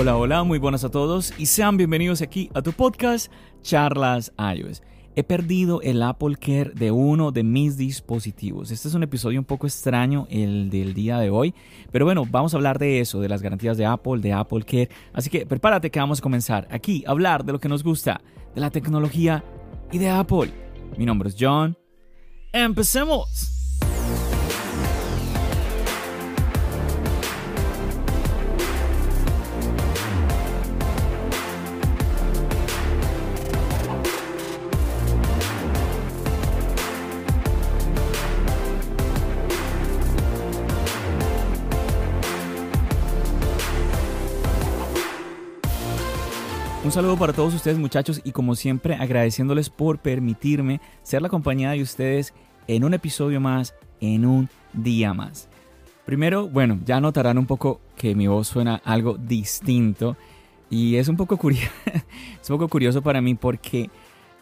Hola, hola, muy buenas a todos y sean bienvenidos aquí a tu podcast Charlas iOS. He perdido el Apple Care de uno de mis dispositivos. Este es un episodio un poco extraño, el del día de hoy. Pero bueno, vamos a hablar de eso, de las garantías de Apple, de Apple Care. Así que prepárate que vamos a comenzar aquí a hablar de lo que nos gusta, de la tecnología y de Apple. Mi nombre es John. ¡Empecemos! Un saludo para todos ustedes muchachos y como siempre agradeciéndoles por permitirme ser la compañía de ustedes en un episodio más, en un día más. Primero, bueno, ya notarán un poco que mi voz suena algo distinto y es un poco curioso, es un poco curioso para mí porque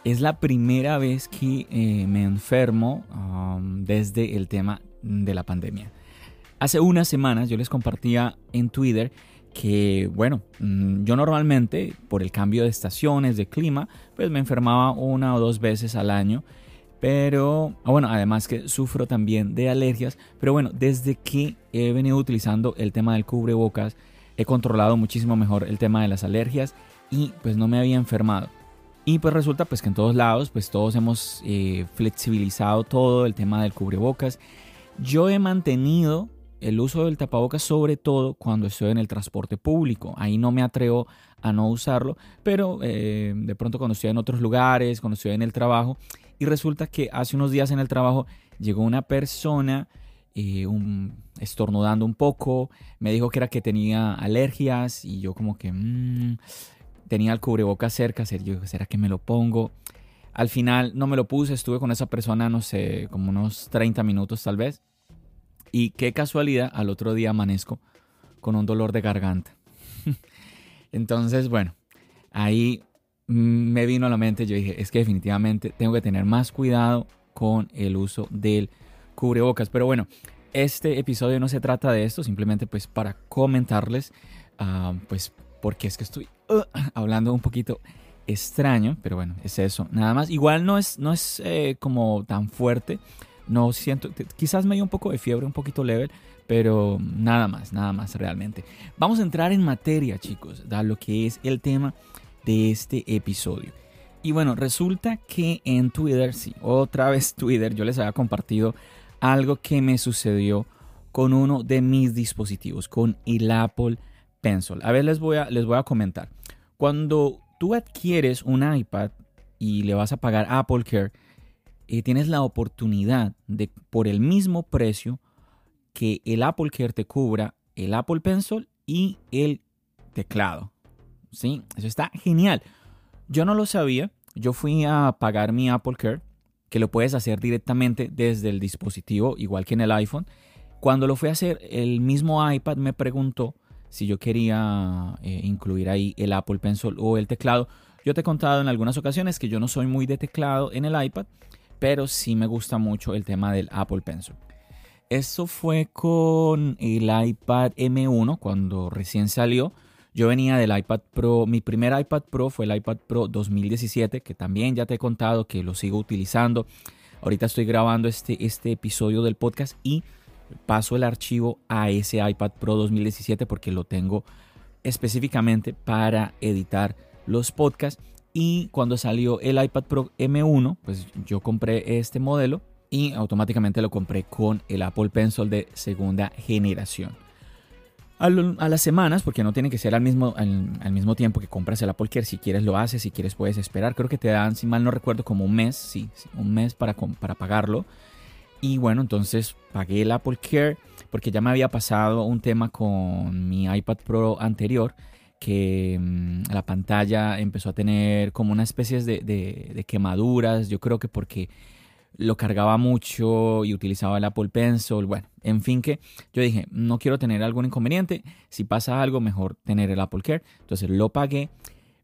es la primera vez que eh, me enfermo um, desde el tema de la pandemia. Hace unas semanas yo les compartía en Twitter que bueno, mm, yo normalmente por el cambio de estaciones, de clima, pues me enfermaba una o dos veces al año. Pero, ah, bueno, además que sufro también de alergias. Pero bueno, desde que he venido utilizando el tema del cubrebocas, he controlado muchísimo mejor el tema de las alergias y pues no me había enfermado. Y pues resulta pues que en todos lados, pues todos hemos eh, flexibilizado todo el tema del cubrebocas. Yo he mantenido el uso del tapabocas sobre todo cuando estoy en el transporte público. Ahí no me atrevo a no usarlo, pero eh, de pronto cuando estoy en otros lugares, cuando estoy en el trabajo, y resulta que hace unos días en el trabajo llegó una persona eh, estornudando un poco, me dijo que era que tenía alergias y yo como que mm, tenía el cubrebocas cerca, yo ¿será que me lo pongo? Al final no me lo puse, estuve con esa persona, no sé, como unos 30 minutos tal vez. Y qué casualidad, al otro día amanezco con un dolor de garganta. Entonces, bueno, ahí me vino a la mente, yo dije, es que definitivamente tengo que tener más cuidado con el uso del cubrebocas. Pero bueno, este episodio no se trata de esto, simplemente pues para comentarles, ah, pues porque es que estoy uh, hablando un poquito extraño, pero bueno, es eso, nada más. Igual no es, no es eh, como tan fuerte no siento, quizás me dio un poco de fiebre, un poquito leve, pero nada más, nada más realmente. Vamos a entrar en materia, chicos, da lo que es el tema de este episodio. Y bueno, resulta que en Twitter, sí, otra vez Twitter, yo les había compartido algo que me sucedió con uno de mis dispositivos, con el Apple Pencil. A ver, les voy a, les voy a comentar. Cuando tú adquieres un iPad y le vas a pagar Apple Care, tienes la oportunidad de, por el mismo precio, que el Apple Care te cubra el Apple Pencil y el teclado. ¿Sí? Eso está genial. Yo no lo sabía. Yo fui a pagar mi Apple Care, que lo puedes hacer directamente desde el dispositivo, igual que en el iPhone. Cuando lo fui a hacer, el mismo iPad me preguntó si yo quería eh, incluir ahí el Apple Pencil o el teclado. Yo te he contado en algunas ocasiones que yo no soy muy de teclado en el iPad, pero sí me gusta mucho el tema del Apple Pencil. Esto fue con el iPad M1 cuando recién salió. Yo venía del iPad Pro, mi primer iPad Pro fue el iPad Pro 2017, que también ya te he contado que lo sigo utilizando. Ahorita estoy grabando este, este episodio del podcast y paso el archivo a ese iPad Pro 2017 porque lo tengo específicamente para editar los podcasts y cuando salió el iPad Pro M1, pues yo compré este modelo y automáticamente lo compré con el Apple Pencil de segunda generación. A, las semanas, porque no tiene que ser al mismo, al, mismo tiempo que compras el Apple Care, si quieres lo haces, si quieres puedes esperar. Creo que te dan, si mal no recuerdo, como un mes, sí, un mes para, para pagarlo. Y bueno, entonces pagué el Apple Care porque ya me había pasado un tema con mi iPad Pro anterior que mm, la pantalla empezó a tener como una especie de, de, quemaduras, yo creo que porque lo cargaba mucho y utilizaba el Apple Pencil, bueno, en fin que yo dije, no quiero tener algún inconveniente, si pasa algo mejor tener el Apple Care, entonces lo pagué,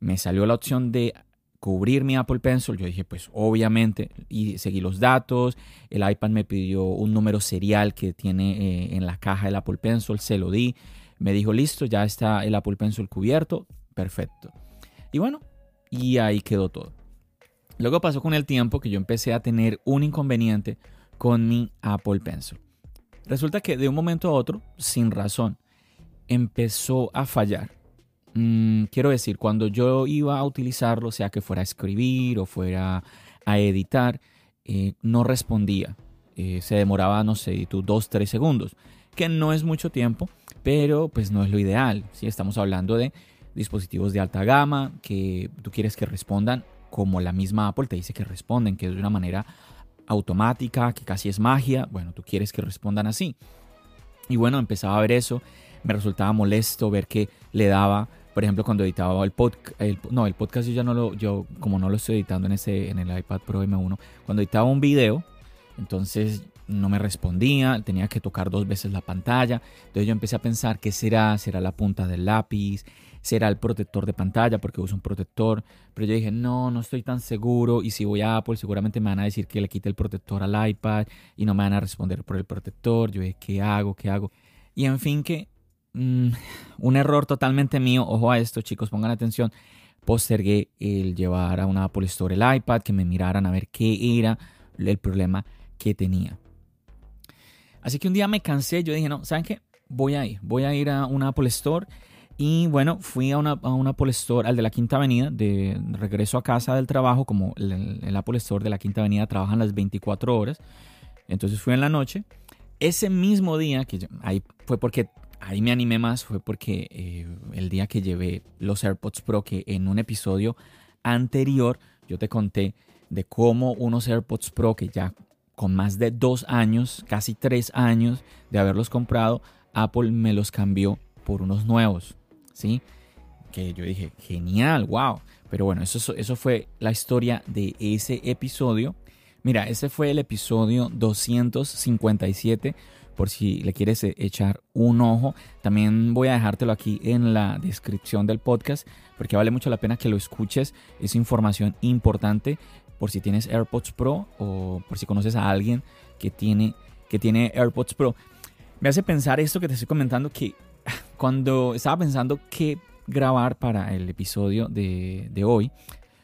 me salió la opción de cubrir mi Apple Pencil, yo dije, pues obviamente, y seguí los datos, el iPad me pidió un número serial que tiene eh, en la caja del Apple Pencil, se lo di, me dijo, listo, ya está el Apple Pencil cubierto, perfecto. Y bueno, y ahí quedó todo. Luego pasó con el tiempo que yo empecé a tener un inconveniente con mi Apple Pencil. Resulta que de un momento a otro, sin razón, empezó a fallar. Mm, quiero decir, cuando yo iba a utilizarlo, sea que fuera a escribir o fuera a editar, eh, no respondía. Eh, se demoraba, no sé, tú dos, tres segundos, que no es mucho tiempo, pero pues no es lo ideal. Si Estamos hablando de dispositivos de alta gama que tú quieres que respondan como la misma Apple te dice que responden, que es de una manera automática, que casi es magia. Bueno, tú quieres que respondan así. Y bueno, empezaba a ver eso, me resultaba molesto ver que le daba, por ejemplo, cuando editaba el podcast, no, el podcast yo ya no lo, yo como no lo estoy editando en ese, en el iPad Pro M1, cuando editaba un video, entonces no me respondía, tenía que tocar dos veces la pantalla. Entonces yo empecé a pensar, ¿qué será? ¿Será la punta del lápiz? ¿Será el protector de pantalla? Porque uso un protector. Pero yo dije, no, no estoy tan seguro. Y si voy a Apple, seguramente me van a decir que le quite el protector al iPad y no me van a responder por el protector. Yo dije, ¿qué hago? ¿Qué hago? Y en fin, que mm, un error totalmente mío. Ojo a esto, chicos, pongan atención. Postergué el llevar a una Apple Store el iPad, que me miraran a ver qué era el problema que tenía. Así que un día me cansé, yo dije, no, ¿saben qué? Voy a ir, voy a ir a una Apple Store. Y bueno, fui a una, a Apple Store, al de la Quinta Avenida, de regreso a casa del trabajo, como el, Apple Store de la Quinta Avenida trabajan las 24 horas. Entonces fui en la noche. Ese mismo día, que ahí fue porque ahí me animé más, fue porque eh, el día que llevé los AirPods Pro, que en un episodio anterior yo te conté de cómo unos AirPods Pro que ya con más de dos años, casi tres años de haberlos comprado, Apple me los cambió por unos nuevos, ¿sí? Que yo dije, genial, wow. Pero bueno, eso, eso fue la historia de ese episodio. Mira, ese fue el episodio 257, por si le quieres e, echar un ojo. También voy a dejártelo aquí en la descripción del podcast, porque vale mucho la pena que lo escuches. Es información importante por si tienes AirPods Pro o por si conoces a alguien que tiene, que tiene AirPods Pro. Me hace pensar esto que te estoy comentando que cuando estaba pensando qué grabar para el episodio de, de hoy,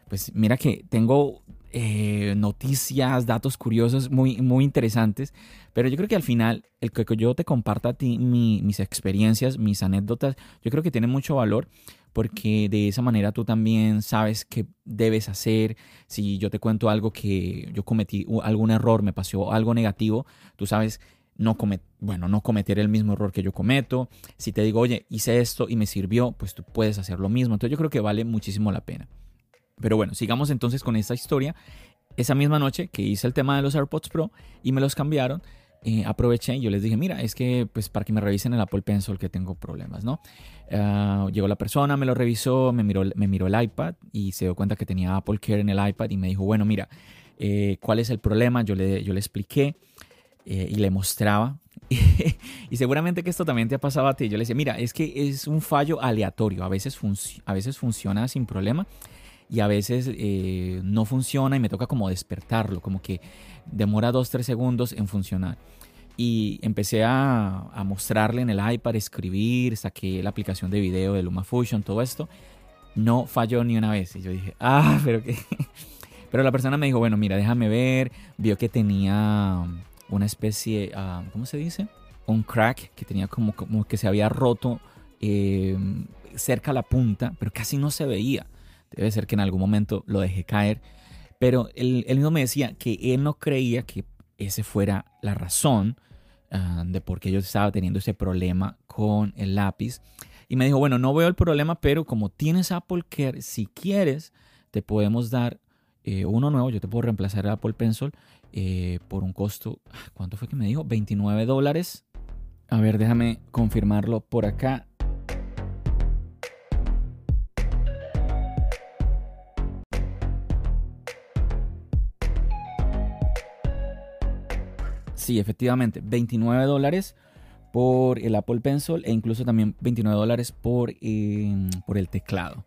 pues mira que tengo eh, noticias, datos curiosos muy, muy interesantes, pero yo creo que al final el que yo te comparta a ti mis experiencias, mis anécdotas, yo creo que tiene mucho valor porque de esa manera tú también sabes qué debes hacer. Si yo te cuento algo que yo cometí algún error, me pasó algo negativo, tú sabes no bueno, no cometer el mismo error que yo cometo. Si te digo, oye, hice esto y me sirvió, pues tú puedes hacer lo mismo. Entonces yo creo que vale muchísimo la pena. Pero bueno, sigamos entonces con esta historia. Esa misma noche que hice el tema de los AirPods Pro y me los cambiaron, eh, aproveché y yo les dije, mira, es que pues para que me revisen el Apple Pencil que tengo problemas, ¿no? Ah, llegó la persona, me lo revisó, me miró, me miró el iPad y se dio cuenta que tenía Apple Care en el iPad y me dijo, bueno, mira, eh, ¿cuál es el problema? Yo le, yo le expliqué eh, y le mostraba. y seguramente que esto también te ha pasado a ti. Yo le decía, mira, es que es un fallo aleatorio, a veces, a veces funciona sin problema y a veces eh, no funciona y me toca como despertarlo, como que demora 2-3 segundos en funcionar. Y empecé a, mostrarle en el iPad, escribir, saqué la aplicación de video de LumaFusion, todo esto. No falló ni una vez. Y yo dije, ah, pero qué. Pero la persona me dijo, bueno, mira, déjame ver. Vio que tenía una especie, uh, ¿cómo se dice? Un crack, que tenía como, como que se había roto eh, cerca a la punta, pero casi no se veía. Debe ser que en algún momento lo dejé caer. Pero él, mismo me decía que él no creía que ese fuera la razón ah, de por qué yo estaba teniendo ese problema con el lápiz. Y me dijo, bueno, no veo el problema, pero como tienes Apple Care, si quieres, te podemos dar eh, uno nuevo, yo te puedo reemplazar el Apple Pencil eh, por un costo, ¿cuánto fue que me dijo? 29 dólares. A ver, déjame confirmarlo por acá. Sí, efectivamente, 29 dólares por el Apple Pencil e incluso también 29 dólares por, em, por el teclado.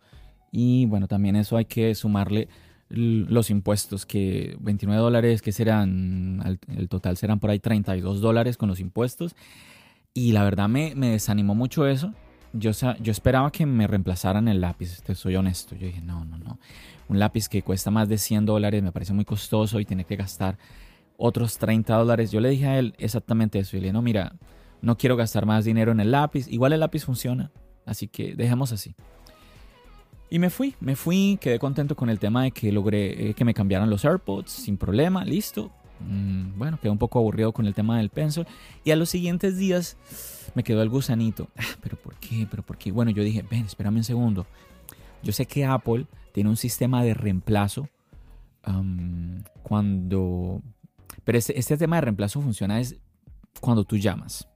Y bueno, también eso hay que sumarle los impuestos, que 29 dólares, que serán, el total serán por ahí 32 dólares con los impuestos. Y la verdad me, me desanimó mucho eso. Yo, yo esperaba que me reemplazaran el lápiz, te soy honesto. Yo dije, no, no, no. Un lápiz que cuesta más de 100 dólares me parece muy costoso y tiene que gastar otros 30 dólares. Yo le dije a él exactamente eso. Y le dije, no, mira, no quiero gastar más dinero en el lápiz. Igual el lápiz funciona, así que dejemos así. Y me fui, me fui, quedé contento con el tema de que logré eh, que me cambiaran los AirPods sin problema, listo. Mm, bueno, quedé un poco aburrido con el tema del pencil. Y a los siguientes días me quedó el gusanito. Ah, pero ¿por qué? ¿Pero por qué? Bueno, yo dije, ven, espérame un segundo. Yo sé que Apple tiene un sistema de reemplazo cuando... Pero este, tema de reemplazo funciona es cuando tú llamas.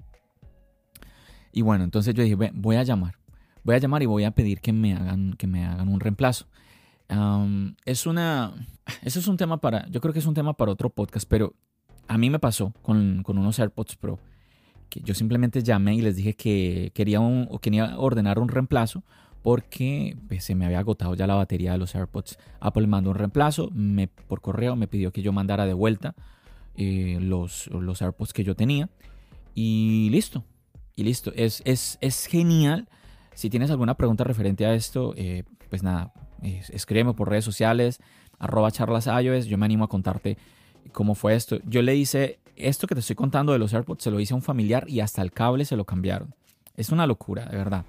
Y bueno, entonces yo dije, voy a llamar. Voy a llamar y voy a pedir que me hagan, que me hagan un reemplazo. es una... Eso es un tema para... Yo creo que es un tema para otro podcast, pero a mí me pasó con, unos AirPods Pro. Que yo simplemente llamé y les dije que quería, un, quería ordenar un reemplazo porque pues, se me había agotado ya la batería de los AirPods. Apple mandó un reemplazo me, por correo, me pidió que yo mandara de vuelta eh, los, los AirPods que yo tenía. Y listo, y listo, es, es, es genial. Si tienes alguna pregunta referente a esto, eh, pues nada, escríbeme por redes sociales, arroba charlas Yo me animo a contarte cómo fue esto. Yo le hice esto que te estoy contando de los AirPods, se lo hice a un familiar y hasta el cable se lo cambiaron. Es una locura, de verdad.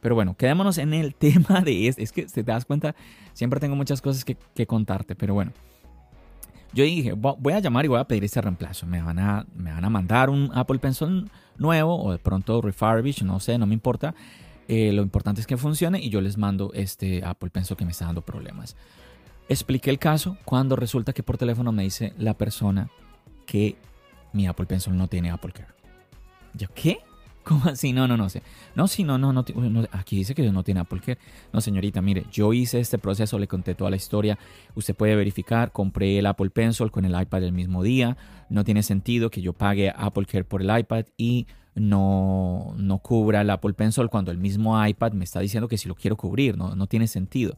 Pero bueno, quedémonos en el tema de este. Es que si te das cuenta, siempre tengo muchas cosas que, que contarte. Pero bueno, yo dije, voy a llamar y voy a pedir este reemplazo. Me van a, me van a mandar un Apple Pencil nuevo o de pronto refurbish, no sé, no me importa. Eh, lo importante es que funcione y yo les mando este Apple Pencil que me está dando problemas. Expliqué el caso cuando resulta que por teléfono me dice la persona que mi Apple Pencil no tiene Apple Care. ¿Yo qué? ¿Cómo así? No, no, no sé. No, sí, no, no, no, Aquí dice que no tiene Apple Care. No, señorita, mire, yo hice este proceso, le conté toda la historia. Usted puede verificar, compré el Apple Pencil con el iPad el mismo día. No tiene sentido que yo pague Apple Care por el iPad y no, no cubra el Apple Pencil cuando el mismo iPad me está diciendo que si lo quiero cubrir. No, no tiene sentido.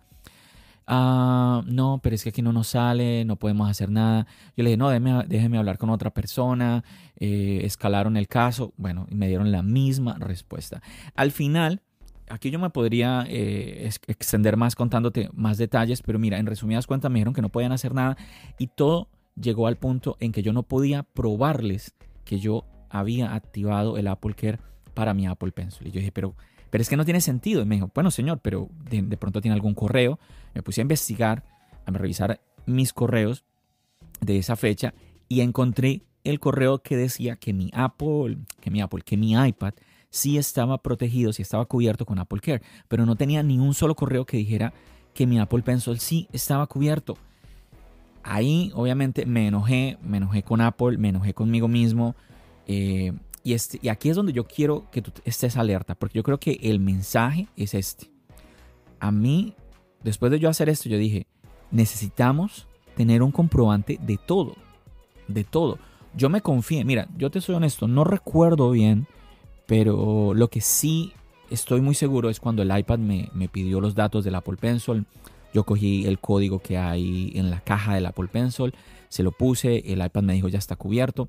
Ah, no, pero es que aquí no nos sale, no podemos hacer nada. Yo le dije, no, déjeme, hablar con otra persona. Eh, escalaron el caso. Bueno, y me dieron la misma respuesta. Al final, aquí yo me podría eh, extender más contándote más detalles, pero mira, en resumidas cuentas me dijeron que no podían hacer nada y todo llegó al punto en que yo no podía probarles que yo había activado el Apple Care para mi Apple Pencil. Y yo dije, pero pero es que no tiene sentido. Y me dijo, bueno, señor, pero de, pronto tiene algún correo. Me puse a investigar, a revisar mis correos de esa fecha y encontré el correo que decía que mi Apple, que mi Apple, que mi iPad sí estaba protegido, sí estaba cubierto con Apple Care, pero no tenía ni un solo correo que dijera que mi Apple Pencil sí estaba cubierto. Ahí obviamente me enojé, me enojé con Apple, me enojé conmigo mismo. Eh, y, este, y aquí es donde yo quiero que tú estés alerta, porque yo creo que el mensaje es este. A mí, después de yo hacer esto, yo dije, necesitamos tener un comprobante de todo, de todo. Yo me confié, mira, yo te soy honesto, no recuerdo bien, pero lo que sí estoy muy seguro es cuando el iPad me, me pidió los datos del Apple Pencil. Yo cogí el código que hay en la caja del Apple Pencil, se lo puse, el iPad me dijo ya está cubierto,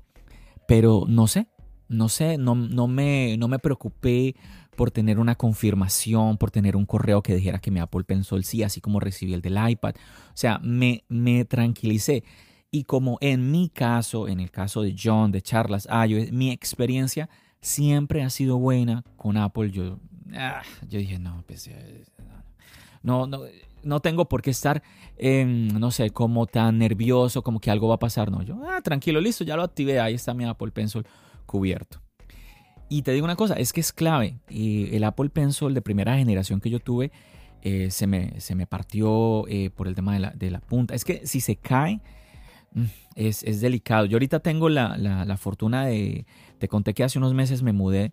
pero no sé, no sé, no, no, me, no me preocupé por tener una confirmación, por tener un correo que dijera que mi Apple Pencil sí, así como recibí el del iPad. O sea, me, me tranquilicé. Y como en mi caso, en el caso de John, de Charlas iOS, mi experiencia siempre ha sido buena con Apple. Yo, ah, yo dije, no, pues, eh, no, no, no tengo por qué estar, no sé, como tan nervioso, como que algo va a pasar. No, yo, ah, tranquilo, listo, ya lo activé, ahí está mi Apple Pencil cubierto. Y te digo una cosa, es que es clave. Y el Apple Pencil de primera generación que yo tuve eh, se, me, se, me, partió eh, por el tema de la, de la, punta. Es que si se cae, mm, es, es delicado. Yo ahorita tengo la, la, la, fortuna de, te conté que hace unos meses me mudé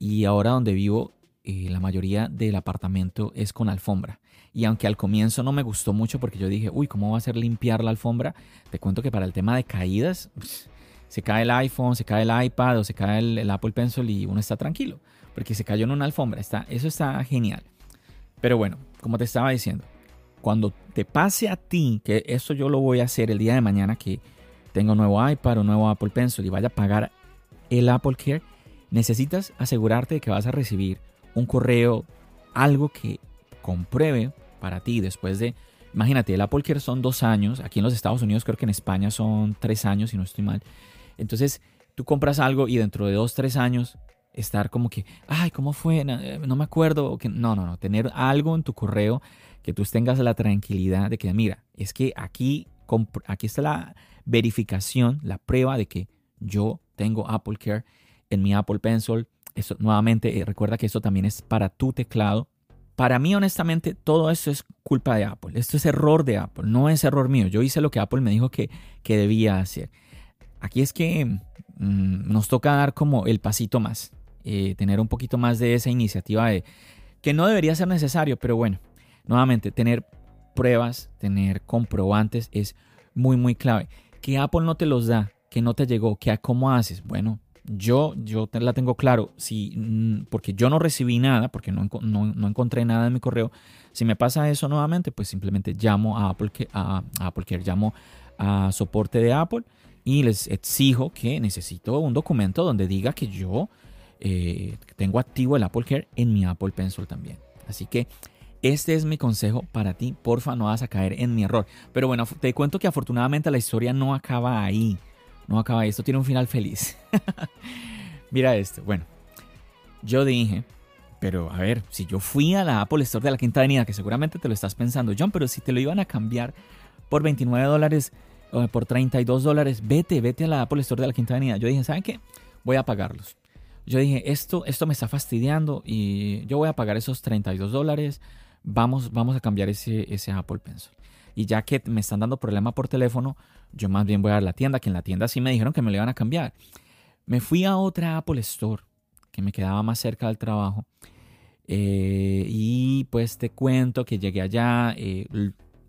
y ahora donde vivo eh, la mayoría del apartamento es con alfombra. Y aunque al comienzo no me gustó mucho porque yo dije, uy, ¿cómo va a ser limpiar la alfombra? Te cuento que para el tema de caídas, se cae el iPhone, se cae el iPad o se cae el, Apple Pencil y uno está tranquilo. Porque se cayó en una alfombra. Está, eso está genial. Pero bueno, como te estaba diciendo, cuando te pase a ti, que esto yo lo voy a hacer el día de mañana, que tengo un nuevo iPad o un nuevo Apple Pencil y vaya a pagar el Apple Care, necesitas asegurarte de que vas a recibir un correo, algo que compruebe para ti después de, imagínate, el Apple Care son dos años, aquí en los Estados Unidos creo que en España son tres años, si no estoy mal. Entonces, tú compras algo y dentro de dos, tres años estar como que, ay, ¿cómo fue? No, eh, me acuerdo. No, no, no. Tener algo en tu correo que tú tengas la tranquilidad de que, mira, es que aquí, aquí está la verificación, la prueba de que yo tengo Apple Care en mi Apple Pencil. Eso, nuevamente, eh, recuerda que esto también es para tu teclado. Para mí, honestamente, todo esto es culpa de Apple. Esto es error de Apple, no es error mío. Yo hice lo que Apple me dijo que, que debía hacer. Aquí es que mm, nos toca dar como el pasito más, eh, tener un poquito más de esa iniciativa de que no debería ser necesario, pero bueno, nuevamente, tener pruebas, tener comprobantes es muy, muy clave. Que Apple no te los da, que no te llegó, que cómo haces. Bueno, yo, yo la tengo claro, si, mm, porque yo no recibí nada, porque no, no, encontré nada en mi correo. Si me pasa eso nuevamente, pues simplemente llamo a Apple, a, a Apple Care, llamo a soporte de Apple y les exijo que necesito un documento donde diga que yo eh, tengo activo el Apple Care en mi Apple Pencil también. Así que este es mi consejo para ti. Porfa, no vas a caer en mi error. Pero bueno, te cuento que afortunadamente la historia no acaba ahí. No acaba ahí. Esto tiene un final feliz. Mira esto. Bueno, yo dije, pero a ver, si yo fui a la Apple Store de la Quinta Avenida, que seguramente te lo estás pensando, John, pero si te lo iban a cambiar por 29 dólares por 32 dólares, vete, vete a la Apple Store de la Quinta Avenida. Yo dije, ¿saben qué? Voy a pagarlos. Yo dije, esto, esto me está fastidiando y yo voy a pagar esos 32 dólares. Vamos, vamos a cambiar ese, ese Apple Pencil. Y ya que me están dando problema por teléfono, yo más bien voy a la tienda, que en la tienda sí me dijeron que me lo iban a cambiar. Me fui a otra Apple Store que me quedaba más cerca del trabajo. Eh, y pues te cuento que llegué allá, eh,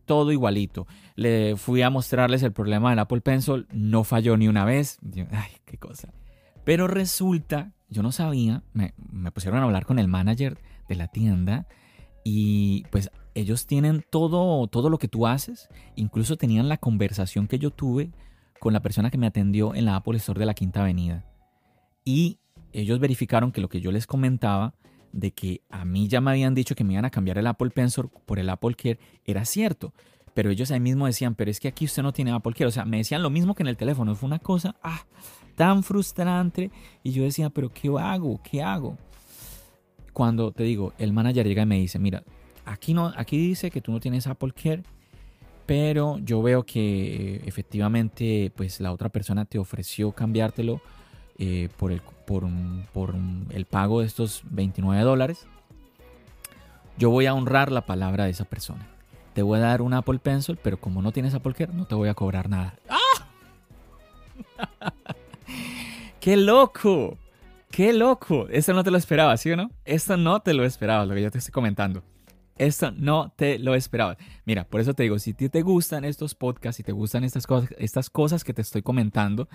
todo igualito. Le fui a mostrarles el problema del Apple Pencil, no falló ni una vez. Ay, qué cosa. Pero resulta, yo no sabía, me, pusieron a hablar con el manager de la tienda y pues ellos tienen todo, todo lo que tú haces. Incluso tenían la conversación que yo tuve con la persona que me atendió en la Apple Store de la Quinta Avenida. Y ellos verificaron que lo que yo les comentaba de que a mí ya me habían dicho que me iban a cambiar el Apple Pencil por el Apple Care era cierto. Pero ellos ahí mismo decían, pero es que aquí usted no tiene Apple Care. O sea, me decían lo mismo que en el teléfono. Fue una cosa ah, tan frustrante. Y yo decía, pero ¿qué hago? ¿Qué hago? Cuando te digo, el manager llega y me dice, mira, aquí, no, aquí dice que tú no tienes Apple Care. Pero yo veo que efectivamente, pues la otra persona te ofreció cambiártelo eh, por, el, pago de estos 29 dólares, yo voy a honrar la palabra de esa persona. Te voy a dar un Apple Pencil, pero como no tienes Apple Care, no te voy a cobrar nada. ¡Ah! ¡Qué loco! ¡Qué loco! Esto no te lo esperaba, ¿sí o no? Esto no te lo esperaba, lo que yo te estoy comentando. Esto no te lo esperaba. Mira, por eso te digo, si te gustan estos podcasts, si te gustan estas cosas, estas cosas que te estoy comentando,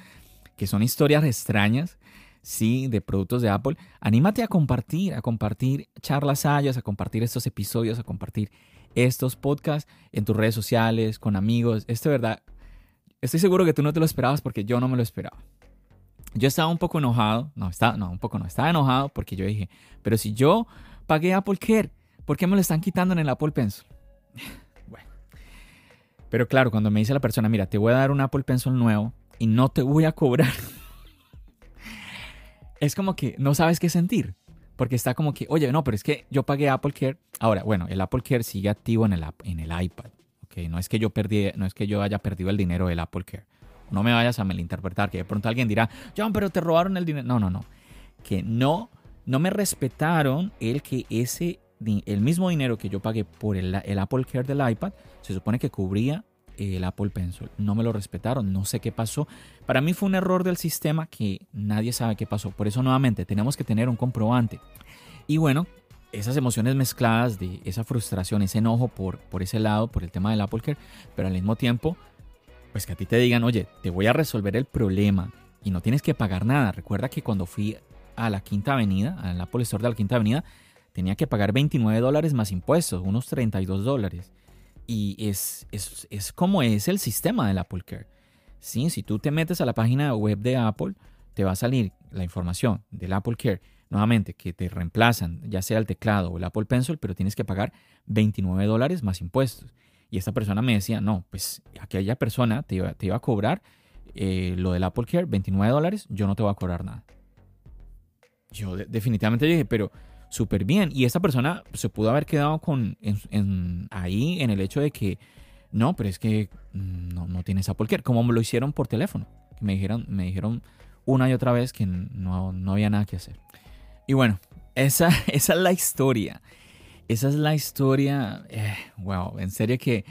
que son historias extrañas, sí, de productos de Apple, anímate a compartir, a compartir charlas hayas, a compartir estos episodios, a compartir estos podcasts en tus redes sociales, con amigos. Esto verdad, estoy seguro que tú no te lo esperabas porque yo no me lo esperaba. Yo estaba un poco enojado, no, estaba, no, un poco no, estaba enojado porque yo dije, pero si yo pagué Apple Care, ¿por qué me lo están quitando en el Apple Pencil? bueno. Pero claro, cuando me dice la persona, mira, te voy a dar un Apple Pencil nuevo, y no te voy a cobrar. es como que no sabes qué sentir. Porque está como que, oye, no, pero es que yo pagué Apple Care. Ahora, bueno, el Apple Care sigue activo en el, en el iPad. Okay, no es que yo perdí, no es que yo haya perdido el dinero del Apple Care. No me vayas a malinterpretar, que de pronto alguien dirá, John, pero te robaron el dinero. No, no, no. Que no, no me respetaron el que ese, el mismo dinero que yo pagué por el, el Apple Care del iPad, se supone que cubría el Apple Pencil. No me lo respetaron, no sé qué pasó. Para mí fue un error del sistema que nadie sabe qué pasó. Por eso nuevamente tenemos que tener un comprobante. Y bueno, esas emociones mezcladas de esa frustración, ese enojo por, por ese lado, por el tema del Apple Care, pero al mismo tiempo, pues que a ti te digan, oye, te voy a resolver el problema y no tienes que pagar nada. Recuerda que cuando fui a la Quinta Avenida, al Apple Store de la Quinta Avenida, tenía que pagar 29 dólares más impuestos, unos 32 dólares. Y es, es, como es el sistema del Apple Care. ¿Sí? Si tú te metes a la página web de Apple, te va a salir la información del Apple Care, nuevamente, que te reemplazan, ya sea el teclado o el Apple Pencil, pero tienes que pagar 29 dólares más impuestos. Y esta persona me decía, no, pues aquella persona te iba, te iba a cobrar eh, lo del Apple Care, 29 dólares, yo no te voy a cobrar nada. Yo definitivamente dije, pero súper bien. Y esta persona se pudo haber quedado con ahí en el hecho de que no, pero es que mm, no, no tienes Apple Care, como me lo hicieron por teléfono. Me dijeron, me dijeron una y otra vez que no, no había nada que hacer. Y bueno, esa, esa es la historia. Esa es la historia. Eh, wow, en serio que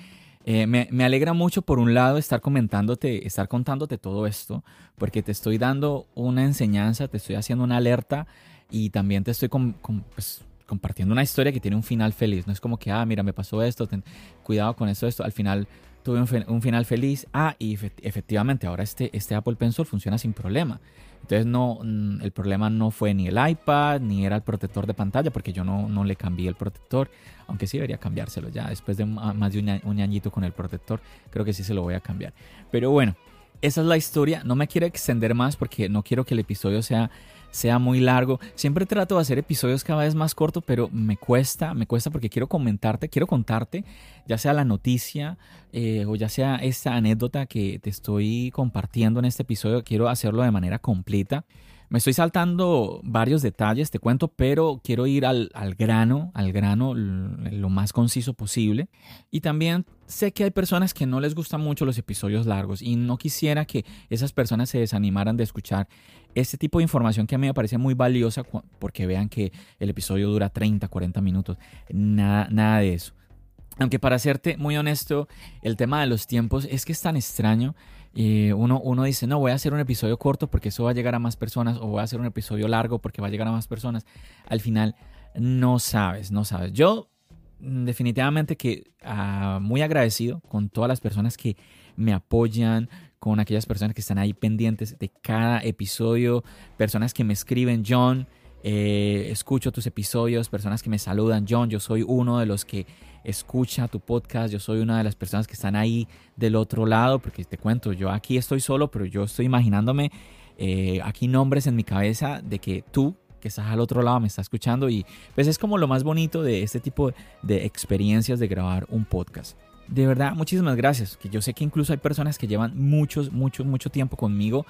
eh, me, me, alegra mucho por un lado estar comentándote, estar contándote todo esto, porque te estoy dando una enseñanza, te estoy haciendo una alerta y también te estoy pues, compartiendo una historia que tiene un final feliz. No es como que, ah, mira, me pasó esto, ten, cuidado con esto, esto. Al final tuve un, final feliz. Ah, y efectivamente, ahora este, este Apple Pencil funciona sin problema. Entonces no, el problema no fue ni el iPad, ni era el protector de pantalla, porque yo no, no le cambié el protector, aunque sí debería cambiárselo ya, después de más de un, un añito con el protector, creo que sí se lo voy a cambiar. Pero bueno, esa es la historia, no me quiero extender más porque no quiero que el episodio sea sea muy largo. Siempre trato de hacer episodios cada vez más cortos, pero me cuesta, me cuesta porque quiero comentarte, quiero contarte, ya sea la noticia eh, o ya sea esta anécdota que te estoy compartiendo en este episodio, quiero hacerlo de manera completa. Me estoy saltando varios detalles, te cuento, pero quiero ir al, grano, al grano lo más conciso posible. Y también sé que hay personas que no les gustan mucho los episodios largos y no quisiera que esas personas se desanimaran de escuchar este tipo de información que a mí me parece muy valiosa porque vean que el episodio dura 30, 40 minutos. Nada, nada de eso. Aunque para serte muy honesto, el tema de los tiempos es que es tan extraño uno, uno dice, no, voy a hacer un episodio corto porque eso va a llegar a más personas o voy a hacer un episodio largo porque va a llegar a más personas. Al final, no sabes, no sabes. Yo mm, definitivamente que ah, muy agradecido con todas las personas que me apoyan, con aquellas personas que están ahí pendientes de cada episodio, personas que me escriben, John, eh, escucho tus episodios, personas que me saludan, John, yo soy uno de los que escucha tu podcast. Yo soy una de las personas que están ahí del otro lado, porque te cuento, yo aquí estoy solo, pero yo estoy imaginándome eh, aquí nombres en mi cabeza de que tú que estás al otro lado me estás escuchando y pues es como lo más bonito de este tipo de experiencias de grabar un podcast. De verdad, muchísimas gracias, que yo sé que incluso hay personas que llevan muchos, mucho, mucho tiempo conmigo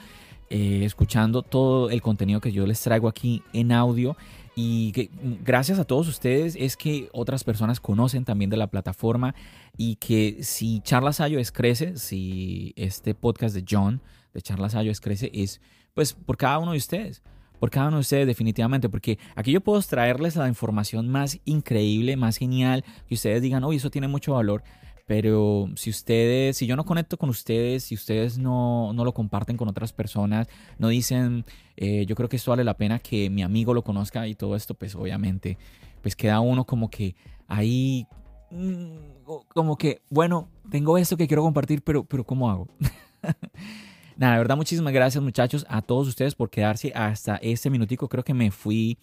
eh, escuchando todo el contenido que yo les traigo aquí en audio y que gracias a todos ustedes es que otras personas conocen también de la plataforma y que si Charlas es crece, si este podcast de John de Charlas es crece, es pues por cada uno de ustedes. Por cada uno de ustedes definitivamente, porque aquí yo puedo traerles la información más increíble, más genial, que ustedes digan, oye, eso tiene mucho valor, pero si ustedes, si yo no conecto con ustedes, si ustedes no, no lo comparten con otras personas, no dicen, eh, yo creo que esto vale la pena que mi amigo lo conozca y todo esto, pues obviamente, pues queda uno como que ahí, mm, como que, bueno, tengo esto que quiero compartir, pero, pero ¿cómo hago? Nada, de verdad, muchísimas gracias muchachos a todos ustedes por quedarse hasta este minutico. Creo que me fui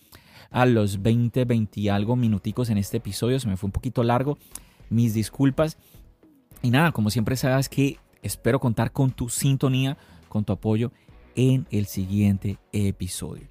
a los 20, 20 y algo minuticos en este episodio, se me fue un poquito largo mis disculpas. Y nada, como siempre sabes que espero contar con tu sintonía, con tu apoyo en el siguiente episodio.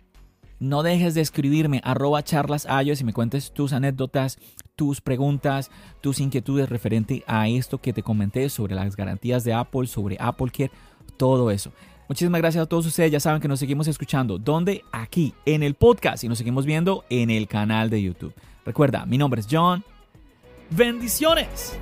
No dejes de escribirme arroba charlas y me cuentes tus anécdotas, tus preguntas, tus inquietudes referente a esto que te comenté sobre las garantías de Apple, sobre Apple Care, todo eso. Muchísimas gracias a todos ustedes. Ya saben que nos seguimos escuchando. ¿Dónde? Aquí, en el podcast. Y nos seguimos viendo en el canal de YouTube. Recuerda, mi nombre es John. Bendiciones.